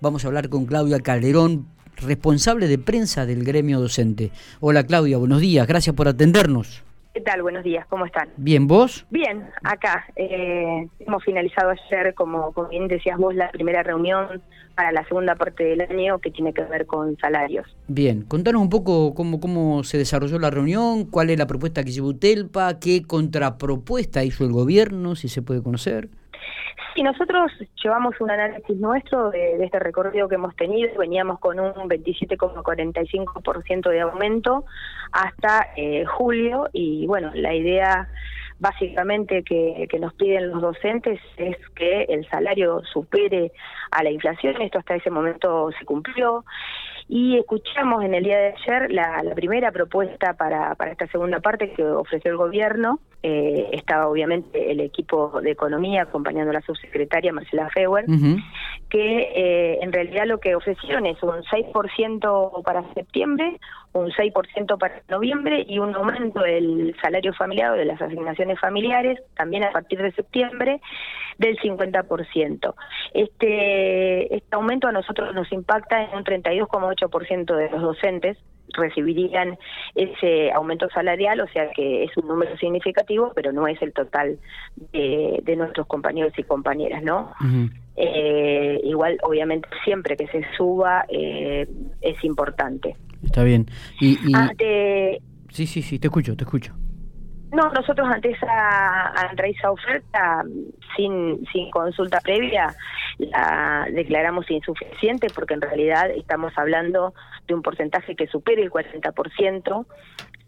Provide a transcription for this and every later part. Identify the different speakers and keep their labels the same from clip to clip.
Speaker 1: Vamos a hablar con Claudia Calderón, responsable de prensa del gremio docente. Hola Claudia, buenos días, gracias por atendernos.
Speaker 2: ¿Qué tal? Buenos días, ¿cómo están?
Speaker 1: Bien, ¿vos?
Speaker 2: Bien, acá. Eh, hemos finalizado ayer, como, como bien decías vos, la primera reunión para la segunda parte del año que tiene que ver con salarios.
Speaker 1: Bien, contanos un poco cómo, cómo se desarrolló la reunión, cuál es la propuesta que llevó Telpa, qué contrapropuesta hizo el gobierno, si se puede conocer.
Speaker 2: Sí, nosotros llevamos un análisis nuestro de, este recorrido que hemos tenido. Veníamos con un 27,45% de aumento hasta eh, julio y bueno, la idea básicamente que, nos piden los docentes es que el salario supere a la inflación. Esto hasta ese momento se cumplió. Y escuchamos en el día de ayer la, primera propuesta para, para esta segunda parte que ofreció el gobierno. Eh, estaba obviamente el equipo de economía acompañando a la subsecretaria Marcela Feuer, que eh, en realidad lo que ofrecieron es un 6% para septiembre, un 6% para noviembre y un aumento del salario familiar o de las asignaciones familiares también a partir de septiembre del 50%. Este, este aumento a nosotros nos impacta en un 32,8% de los docentes recibirían ese aumento salarial, o sea que es un número significativo, pero no es el total de, de nuestros compañeros y compañeras, ¿no? eh, igual, obviamente, siempre que se suba eh, es importante.
Speaker 1: Está bien. Y,
Speaker 2: Ante...
Speaker 1: Sí, sí, sí, te escucho, te escucho.
Speaker 2: No, nosotros ante esa, ante esa oferta, sin, sin consulta previa, la declaramos insuficiente porque en realidad estamos hablando de un porcentaje que supere el 40%.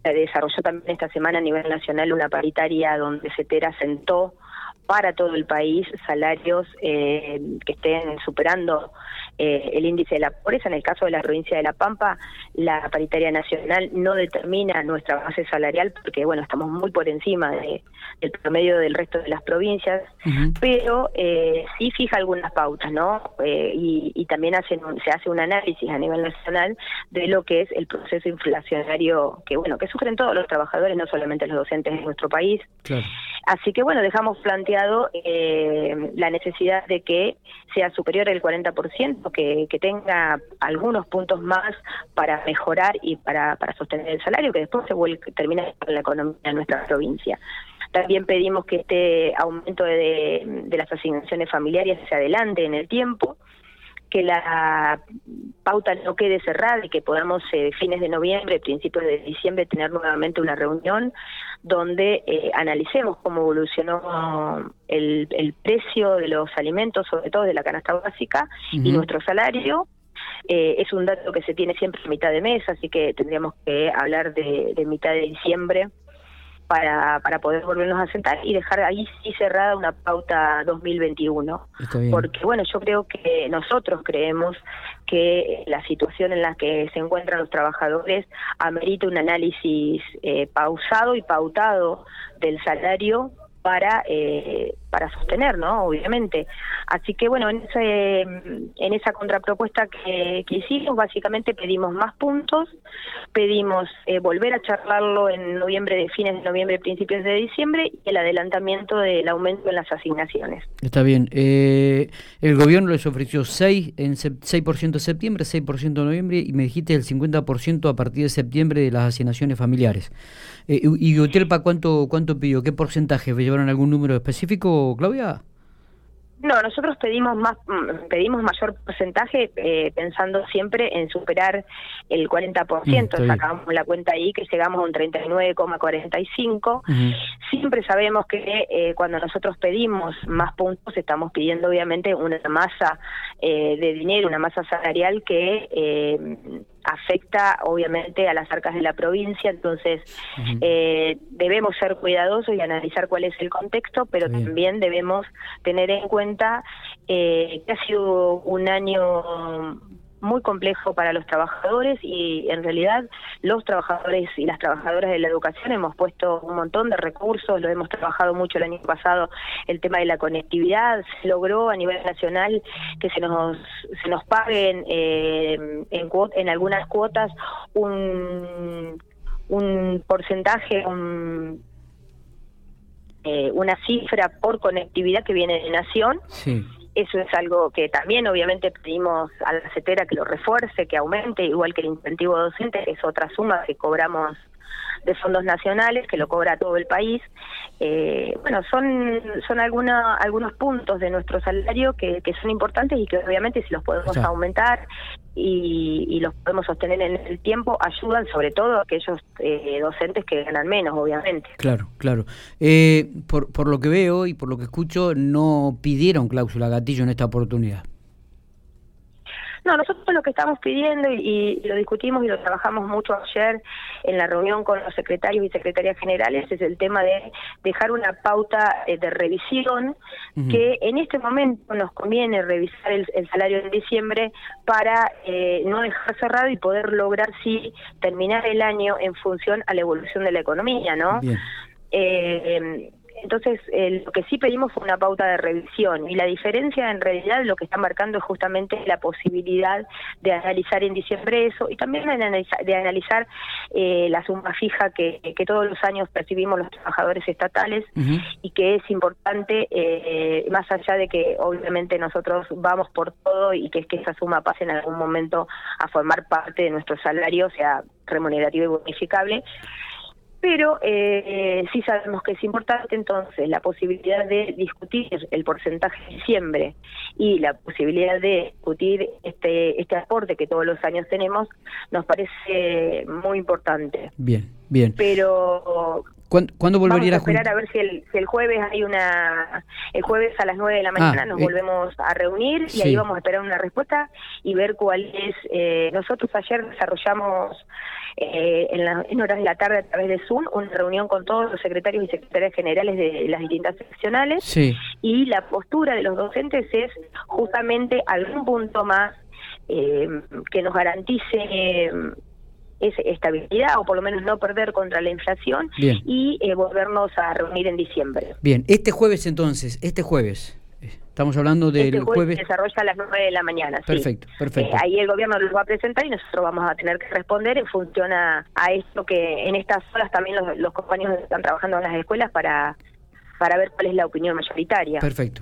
Speaker 2: Se desarrolló también esta semana a nivel nacional una paritaria donde CETERA sentó para todo el país salarios eh, que estén superando eh, el índice de la pobreza. En el caso de la provincia de La Pampa, la paritaria nacional no determina nuestra base salarial porque, bueno, estamos muy por encima de, del promedio del resto de las provincias, pero eh, sí fija algunas pautas, ¿no? Eh, y, y, también hacen se hace un análisis a nivel nacional de lo que es el proceso inflacionario que, bueno, que sufren todos los trabajadores, no solamente los docentes de nuestro país. Así que, bueno, dejamos planteado eh, la necesidad de que sea superior al 40%, que, tenga algunos puntos más para mejorar y para, para sostener el salario, que después se vuelve, termina con la economía de nuestra provincia. También pedimos que este aumento de, de las asignaciones familiares se adelante en el tiempo, que la pauta no quede cerrada y que podamos eh, fines de noviembre, principios de diciembre tener nuevamente una reunión donde eh, analicemos cómo evolucionó el, el, precio de los alimentos, sobre todo de la canasta básica, y nuestro salario. Eh, es un dato que se tiene siempre a mitad de mes, así que tendríamos que hablar de, de mitad de diciembre para, para poder volvernos a sentar y dejar ahí sí cerrada una pauta 2021. Porque bueno, yo creo que nosotros creemos que la situación en la que se encuentran los trabajadores amerita un análisis eh, pausado y pautado del salario para eh, para sostener, ¿no? Obviamente. Así que bueno, en ese en esa contrapropuesta que, hicimos, básicamente pedimos más puntos, pedimos eh, volver a charlarlo en noviembre, de fines de noviembre, principios de diciembre y el adelantamiento del aumento en las asignaciones.
Speaker 1: Está bien. Eh, el gobierno les ofreció 6 en 6% de septiembre, 6% de noviembre y me dijiste el 50% a partir de septiembre de las asignaciones familiares. Eh, ¿Y Utelpa cuánto cuánto pidió? ¿Qué porcentaje? ¿Llevaron algún número específico? Claudia?
Speaker 2: No, nosotros pedimos más, mm, pedimos mayor porcentaje eh, pensando siempre en superar el 40%. Mm, Sacamos la cuenta ahí que llegamos a un 39,45. Siempre sabemos que eh, cuando nosotros pedimos más puntos estamos pidiendo obviamente una masa eh, de dinero, una masa salarial que afecta obviamente a las arcas de la provincia, entonces eh, debemos ser cuidadosos y analizar cuál es el contexto, pero también debemos tener en cuenta eh, que ha sido un año muy complejo para los trabajadores y en realidad los trabajadores y las trabajadoras de la educación hemos puesto un montón de recursos, lo hemos trabajado mucho el año pasado, el tema de la conectividad, se logró a nivel nacional que se nos, se nos paguen eh, en, en algunas cuotas un, un porcentaje, un, eh, una cifra por conectividad que viene de Nación. Sí eso es algo que también obviamente pedimos a la CETERA que lo refuerce, que aumente, igual que el incentivo docente, es otra suma que cobramos de fondos nacionales que lo cobra todo el país. Eh, bueno, son son alguna, algunos puntos de nuestro salario que, que son importantes y que obviamente si los podemos aumentar y, y, los podemos sostener en el tiempo, ayudan sobre todo a aquellos eh, docentes que ganan menos, obviamente.
Speaker 1: Claro, claro. Eh, por, por lo que veo y por lo que escucho, no pidieron cláusula gatillo en esta oportunidad.
Speaker 2: No, nosotros lo que estamos pidiendo y, lo discutimos y lo trabajamos mucho ayer en la reunión con los secretarios y secretarias generales es el tema de dejar una pauta eh, de revisión que en este momento nos conviene revisar el, salario en diciembre para eh, no dejar cerrado y poder lograr sí terminar el año en función a la evolución de la economía, ¿no? Eh, entonces, lo que sí pedimos fue una pauta de revisión y la diferencia en realidad lo que está marcando es justamente la posibilidad de analizar en diciembre eso y también de analizar, de analizar eh, la suma fija que, que, todos los años percibimos los trabajadores estatales y que es importante, eh, más allá de que obviamente nosotros vamos por todo y que es que esa suma pase en algún momento a formar parte de nuestro salario, sea remunerativo y bonificable pero eh, sí sabemos que es importante entonces la posibilidad de discutir el porcentaje de diciembre y la posibilidad de discutir este este aporte que todos los años tenemos nos parece muy importante.
Speaker 1: Bien, bien.
Speaker 2: Pero
Speaker 1: ¿Cuándo, volvería
Speaker 2: Vamos a esperar a ver si el, si el jueves hay una... El jueves a las 9 de la mañana ah, nos eh, volvemos a reunir y ahí vamos a esperar una respuesta y ver cuál es... Eh, nosotros ayer desarrollamos eh, en, la, en horas de la tarde a través de Zoom una reunión con todos los secretarios y secretarias generales de las distintas seccionales y la postura de los docentes es justamente algún punto más que nos garantice es estabilidad o por lo menos no perder contra la inflación y eh, volvernos a reunir en diciembre.
Speaker 1: Bien, este jueves entonces, este jueves. Estamos hablando del
Speaker 2: este jueves, Se desarrolla a las 9 de la mañana.
Speaker 1: Perfecto, perfecto.
Speaker 2: Eh, ahí el gobierno los va a presentar y nosotros vamos a tener que responder en función a, esto que en estas horas también los, los compañeros están trabajando en las escuelas para para ver cuál es la opinión mayoritaria.
Speaker 1: Perfecto.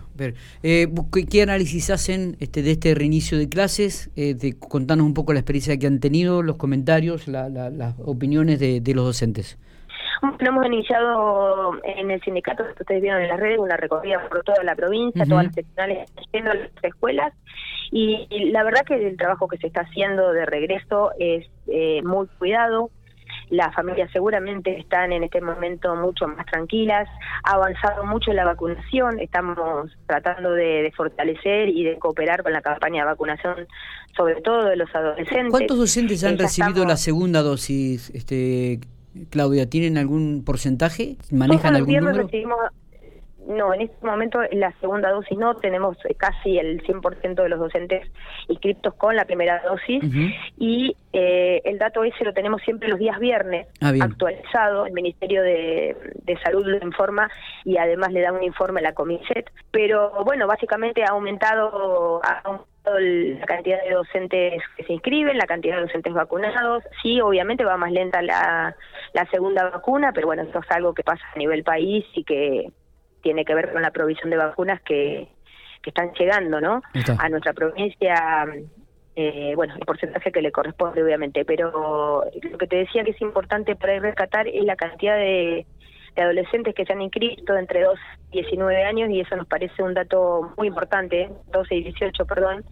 Speaker 1: Eh, ¿qué, análisis hacen este, de este reinicio de clases? Eh, de, contanos un poco la experiencia que han tenido, los comentarios, las opiniones de, los docentes.
Speaker 2: Bueno, hemos iniciado en el sindicato, ustedes vieron en las redes, una recorrida por toda la provincia, todas las seccionales yendo a las escuelas, y, la verdad que el trabajo que se está haciendo de regreso es eh, muy cuidado, las familias seguramente están en este momento mucho más tranquilas, ha avanzado mucho la vacunación, estamos tratando de, fortalecer y de cooperar con la campaña de vacunación, sobre todo de los adolescentes.
Speaker 1: ¿Cuántos docentes han recibido la segunda dosis, este Claudia? ¿Tienen algún porcentaje? ¿Manejan algún número?
Speaker 2: No, en este momento la segunda dosis no, tenemos casi el 100% de los docentes inscritos con la primera dosis. Y eh, el dato ese lo tenemos siempre los días viernes ah, actualizado, el Ministerio de, Salud lo informa y además le da un informe a la Comiset, pero bueno, básicamente ha aumentado, ha aumentado la cantidad de docentes que se inscriben, la cantidad de docentes vacunados. Sí, obviamente va más lenta la, la segunda vacuna, pero bueno, eso es algo que pasa a nivel país y que tiene que ver con la provisión de vacunas que, que están llegando, ¿no? A nuestra provincia, eh, bueno, el porcentaje que le corresponde, obviamente, pero lo que te decía que es importante para rescatar es la cantidad de, de adolescentes que se han inscrito entre 2 y 19 años y eso nos parece un dato muy importante, 12 y 18, perdón,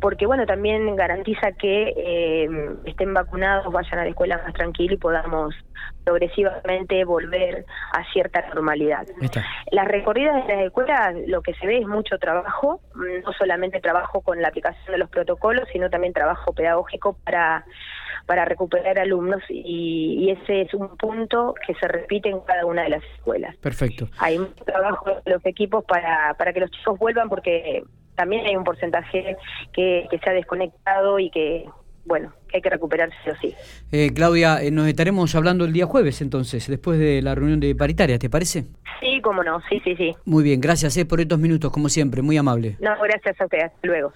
Speaker 2: porque bueno, también garantiza que eh, estén vacunados, vayan a la escuela más tranquilo y podamos progresivamente volver a cierta normalidad. Las recorridas de las escuelas, lo que se ve es mucho trabajo, no solamente trabajo con la aplicación de los protocolos, sino también trabajo pedagógico para para recuperar alumnos y, ese es un punto que se repite en cada una de las escuelas.
Speaker 1: Perfecto.
Speaker 2: Hay mucho trabajo de los equipos para, para que los chicos vuelvan porque también hay un porcentaje que, que se ha desconectado y que bueno, que hay que recuperarse o sí.
Speaker 1: Eh, Claudia, eh, nos estaremos hablando el día jueves entonces, después de la reunión de paritaria, ¿te parece?
Speaker 2: Sí, cómo no, sí, sí, sí.
Speaker 1: Muy bien, gracias eh, por estos minutos, como siempre, muy amable.
Speaker 2: No, gracias a usted, hasta luego.